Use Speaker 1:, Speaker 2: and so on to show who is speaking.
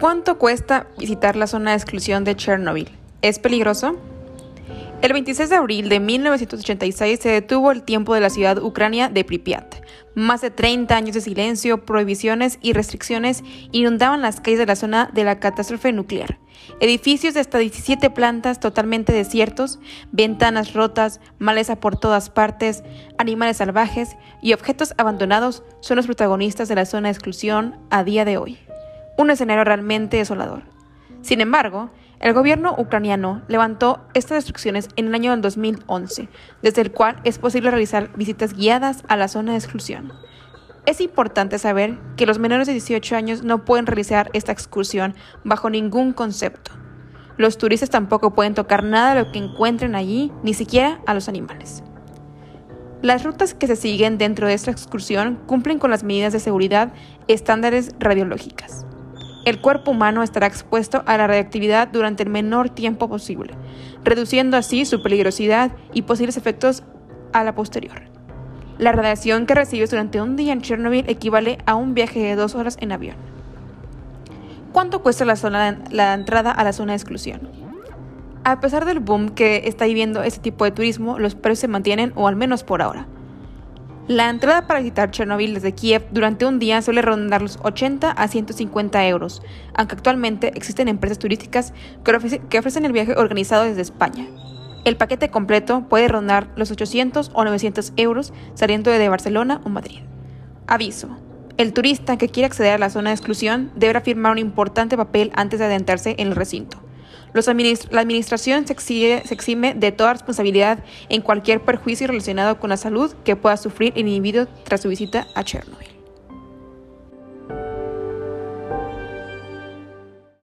Speaker 1: ¿Cuánto cuesta visitar la zona de exclusión de Chernobyl? ¿Es peligroso? El 26 de abril de 1986 se detuvo el tiempo de la ciudad ucrania de Pripyat. Más de 30 años de silencio, prohibiciones y restricciones inundaban las calles de la zona de la catástrofe nuclear. Edificios de hasta 17 plantas totalmente desiertos, ventanas rotas, maleza por todas partes, animales salvajes y objetos abandonados son los protagonistas de la zona de exclusión a día de hoy un escenario realmente desolador. Sin embargo, el gobierno ucraniano levantó estas destrucciones en el año 2011, desde el cual es posible realizar visitas guiadas a la zona de exclusión. Es importante saber que los menores de 18 años no pueden realizar esta excursión bajo ningún concepto. Los turistas tampoco pueden tocar nada de lo que encuentren allí, ni siquiera a los animales. Las rutas que se siguen dentro de esta excursión cumplen con las medidas de seguridad estándares radiológicas. El cuerpo humano estará expuesto a la radiactividad durante el menor tiempo posible, reduciendo así su peligrosidad y posibles efectos a la posterior. La radiación que recibes durante un día en Chernobyl equivale a un viaje de dos horas en avión. ¿Cuánto cuesta la, zona, la entrada a la zona de exclusión? A pesar del boom que está viviendo este tipo de turismo, los precios se mantienen, o al menos por ahora. La entrada para visitar Chernobyl desde Kiev durante un día suele rondar los 80 a 150 euros, aunque actualmente existen empresas turísticas que, ofrecen el viaje organizado desde España. El paquete completo puede rondar los 800 o 900 euros saliendo de Barcelona o Madrid. Aviso. El turista que quiere acceder a la zona de exclusión deberá firmar un importante papel antes de adentrarse en el recinto la Administración se exime, de toda responsabilidad en cualquier perjuicio relacionado con la salud que pueda sufrir el individuo tras su visita a Chernobyl.